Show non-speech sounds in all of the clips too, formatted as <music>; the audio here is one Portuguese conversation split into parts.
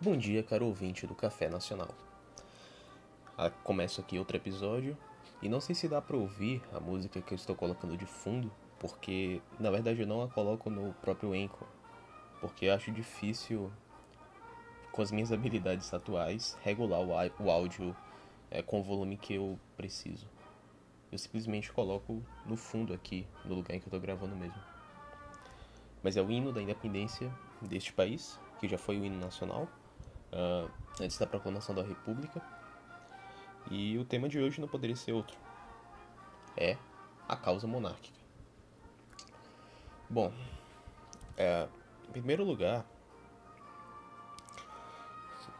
Bom dia, caro ouvinte do Café Nacional. Ah, começo aqui outro episódio e não sei se dá para ouvir a música que eu estou colocando de fundo, porque na verdade eu não a coloco no próprio Anchor, porque eu acho difícil, com as minhas habilidades atuais, regular o áudio é, com o volume que eu preciso. Eu simplesmente coloco no fundo aqui, no lugar em que eu estou gravando mesmo. Mas é o hino da independência deste país, que já foi o hino nacional, uh, antes da proclamação da República. E o tema de hoje não poderia ser outro. É a causa monárquica. Bom, é, em primeiro lugar,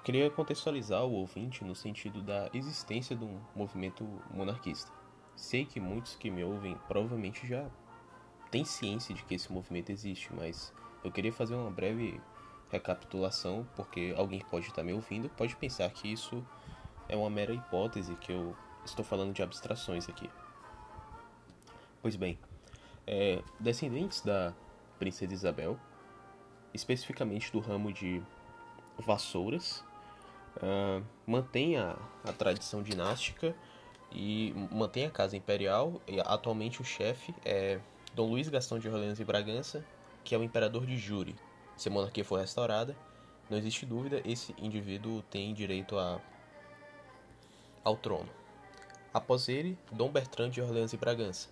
queria contextualizar o ouvinte no sentido da existência de um movimento monarquista. Sei que muitos que me ouvem provavelmente já têm ciência de que esse movimento existe, mas eu queria fazer uma breve recapitulação, porque alguém pode estar me ouvindo, pode pensar que isso é uma mera hipótese, que eu estou falando de abstrações aqui. Pois bem, é, descendentes da princesa Isabel, especificamente do ramo de vassouras, uh, mantém a, a tradição dinástica e mantém a casa imperial. E atualmente o chefe é Dom Luiz Gastão de Orleans e Bragança, que é o imperador de Júri. Se a monarquia for restaurada, não existe dúvida, esse indivíduo tem direito a, ao trono. Após ele, Dom Bertrand de Orleans e Bragança,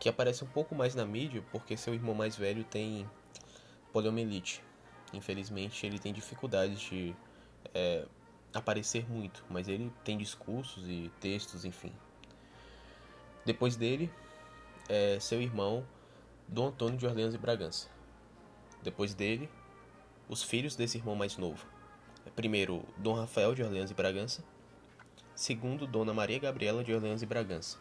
que aparece um pouco mais na mídia porque seu irmão mais velho tem poliomielite. Infelizmente, ele tem dificuldades de é, aparecer muito, mas ele tem discursos e textos, enfim. Depois dele, é seu irmão Dom Antônio de Orleans e Bragança. Depois dele, os filhos desse irmão mais novo. Primeiro, Dom Rafael de Orleans e Bragança. Segundo, Dona Maria Gabriela de Orleans e Bragança.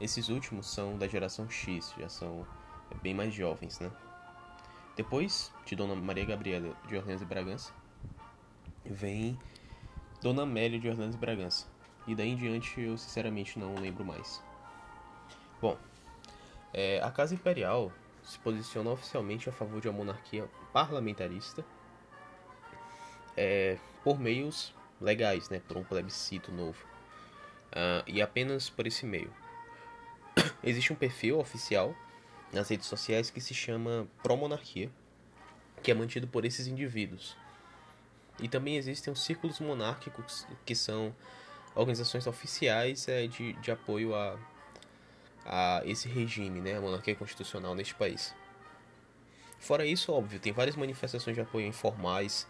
Esses últimos são da geração X, já são bem mais jovens, né? Depois de Dona Maria Gabriela de Orleans e Bragança, vem Dona Amélia de Orleans e Bragança. E daí em diante eu sinceramente não lembro mais. Bom, é, a Casa Imperial se posiciona oficialmente a favor de uma monarquia parlamentarista é, por meios legais, né, por um plebiscito novo. Uh, e apenas por esse meio. <coughs> Existe um perfil oficial nas redes sociais que se chama Pro-Monarquia, que é mantido por esses indivíduos. E também existem os círculos monárquicos, que são organizações oficiais é, de, de apoio a a esse regime, né, a monarquia constitucional neste país. Fora isso, óbvio, tem várias manifestações de apoio informais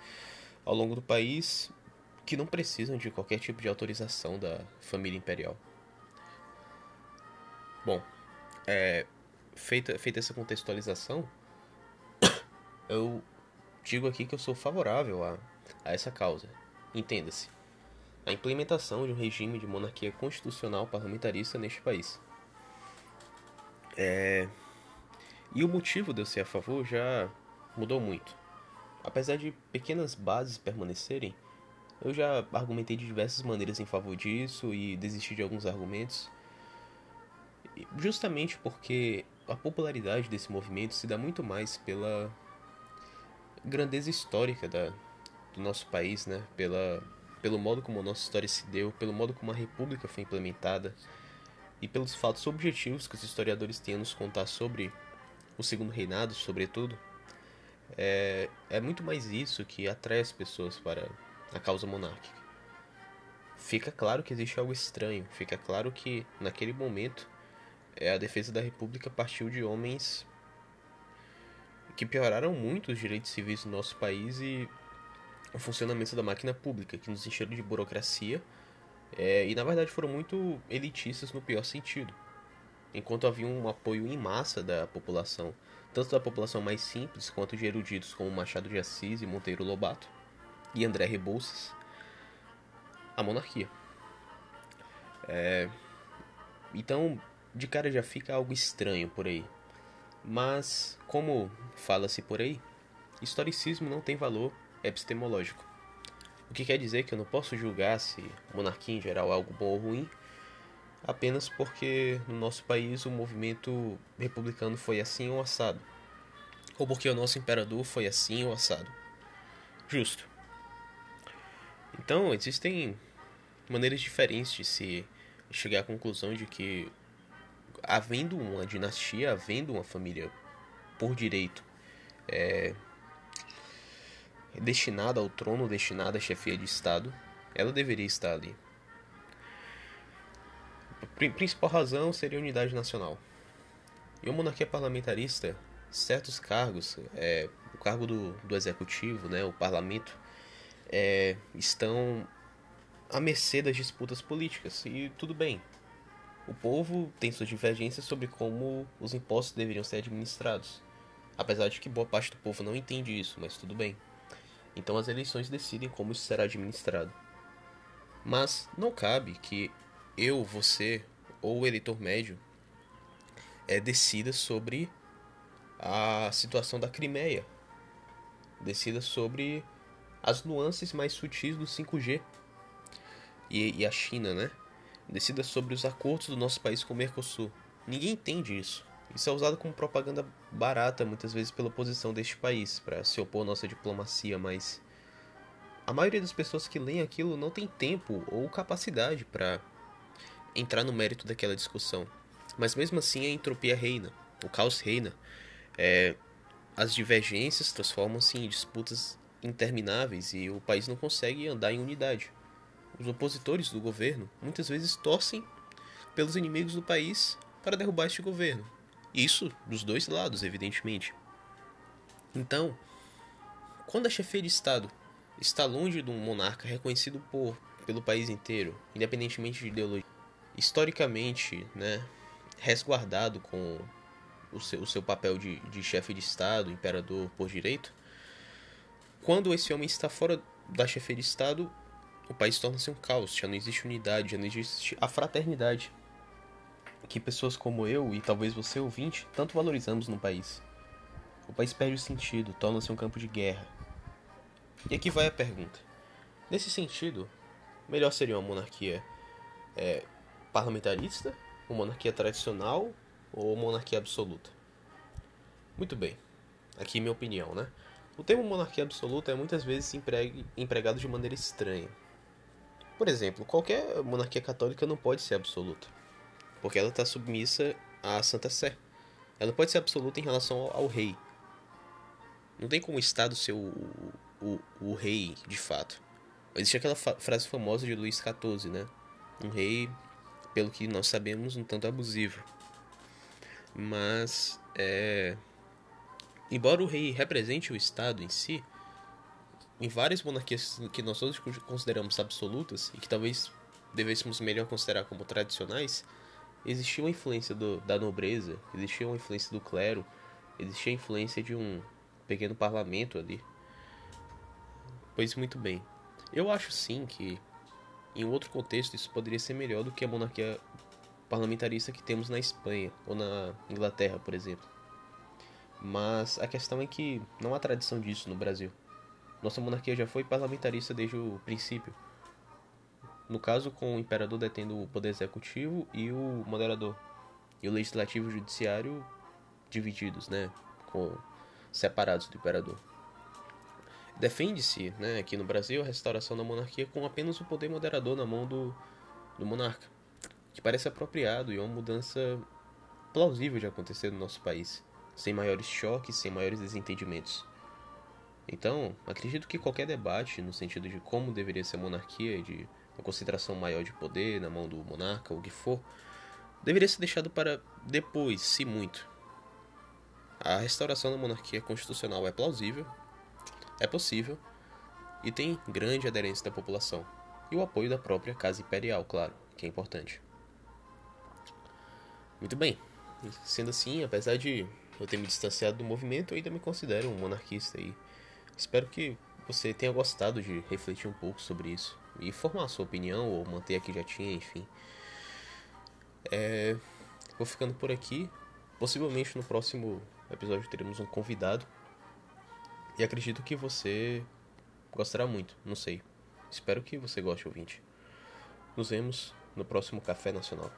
ao longo do país que não precisam de qualquer tipo de autorização da família imperial. Bom, é, feita, feita essa contextualização, <coughs> eu digo aqui que eu sou favorável a, a essa causa. Entenda-se, a implementação de um regime de monarquia constitucional parlamentarista neste país. É... E o motivo de eu ser a favor já mudou muito. Apesar de pequenas bases permanecerem, eu já argumentei de diversas maneiras em favor disso e desisti de alguns argumentos. Justamente porque a popularidade desse movimento se dá muito mais pela grandeza histórica da, do nosso país, né? Pela, pelo modo como a nossa história se deu, pelo modo como a república foi implementada, e pelos fatos objetivos que os historiadores têm a nos contar sobre o segundo reinado, sobretudo, é, é muito mais isso que atrai as pessoas para a causa monárquica. Fica claro que existe algo estranho, fica claro que naquele momento é, a defesa da República partiu de homens que pioraram muito os direitos civis no nosso país e o funcionamento da máquina pública, que nos encheram de burocracia é, e na verdade foram muito elitistas no pior sentido. Enquanto havia um apoio em massa da população, tanto da população mais simples quanto de eruditos como Machado de Assis e Monteiro Lobato e André Rebouças, a monarquia. É, então, de cara já fica algo estranho por aí. Mas, como fala-se por aí, historicismo não tem valor epistemológico. O que quer dizer que eu não posso julgar se monarquia em geral é algo bom ou ruim, apenas porque no nosso país o movimento republicano foi assim ou assado, ou porque o nosso imperador foi assim ou assado. Justo. Então, existem maneiras diferentes de se chegar à conclusão de que, havendo uma dinastia, havendo uma família por direito é, destinada ao trono, destinada à chefia de Estado, ela deveria estar ali. A principal razão seria a unidade nacional. E uma monarquia parlamentarista, certos cargos, é, o cargo do, do executivo, né, o parlamento, é, estão à mercê das disputas políticas. E tudo bem. O povo tem suas divergências sobre como os impostos deveriam ser administrados. Apesar de que boa parte do povo não entende isso, mas tudo bem. Então as eleições decidem como isso será administrado. Mas não cabe que eu, você ou o eleitor médio é, decida sobre a situação da Crimeia, decida sobre as nuances mais sutis do 5G e, e a China, né? Decida sobre os acordos do nosso país com o Mercosul. Ninguém entende isso. Isso é usado como propaganda barata muitas vezes pela oposição deste país para se opor à nossa diplomacia, mas a maioria das pessoas que leem aquilo não tem tempo ou capacidade para entrar no mérito daquela discussão. Mas mesmo assim a entropia reina, o caos reina. É, as divergências transformam-se em disputas intermináveis e o país não consegue andar em unidade. Os opositores do governo muitas vezes torcem pelos inimigos do país para derrubar este governo. Isso dos dois lados, evidentemente. Então, quando a chefia de Estado está longe de um monarca reconhecido por, pelo país inteiro, independentemente de ideologia, historicamente, né, resguardado com o seu, o seu papel de, de chefe de Estado, imperador por direito, quando esse homem está fora da chefia de Estado, o país torna-se um caos, já não existe unidade, já não existe a fraternidade que pessoas como eu e talvez você ouvinte tanto valorizamos no país. O país perde o sentido, torna-se um campo de guerra. E aqui vai a pergunta. Nesse sentido, melhor seria uma monarquia é, parlamentarista, uma monarquia tradicional ou uma monarquia absoluta? Muito bem, aqui minha opinião, né? O termo monarquia absoluta é muitas vezes empregado de maneira estranha. Por exemplo, qualquer monarquia católica não pode ser absoluta, porque ela está submissa à Santa Sé. Ela pode ser absoluta em relação ao, ao rei. Não tem como o Estado ser o, o, o rei de fato. Existe aquela fa frase famosa de Luís XIV, né? Um rei pelo que nós sabemos, um tanto abusivo. Mas, é... embora o rei represente o Estado em si, em várias monarquias que nós todos consideramos absolutas e que talvez devêssemos melhor considerar como tradicionais, existia uma influência do, da nobreza, existia uma influência do clero, existia a influência de um pequeno parlamento ali. Pois muito bem. Eu acho sim que em outro contexto, isso poderia ser melhor do que a monarquia parlamentarista que temos na Espanha ou na Inglaterra, por exemplo. Mas a questão é que não há tradição disso no Brasil. Nossa monarquia já foi parlamentarista desde o princípio. No caso, com o imperador detendo o poder executivo e o moderador. E o legislativo e o judiciário divididos, né? Com, separados do imperador. Defende-se, né, aqui no Brasil, a restauração da monarquia com apenas o poder moderador na mão do, do monarca, que parece apropriado e é uma mudança plausível de acontecer no nosso país, sem maiores choques, sem maiores desentendimentos. Então, acredito que qualquer debate no sentido de como deveria ser a monarquia, de concentração maior de poder na mão do monarca, ou o que for, deveria ser deixado para depois, se muito. A restauração da monarquia constitucional é plausível, é possível e tem grande aderência da população e o apoio da própria Casa Imperial, claro, que é importante. Muito bem, sendo assim, apesar de eu ter me distanciado do movimento, eu ainda me considero um monarquista e espero que você tenha gostado de refletir um pouco sobre isso e formar sua opinião ou manter a que já tinha, enfim. É, vou ficando por aqui. Possivelmente no próximo episódio teremos um convidado e acredito que você gostará muito, não sei. Espero que você goste, ouvinte. Nos vemos no próximo Café Nacional.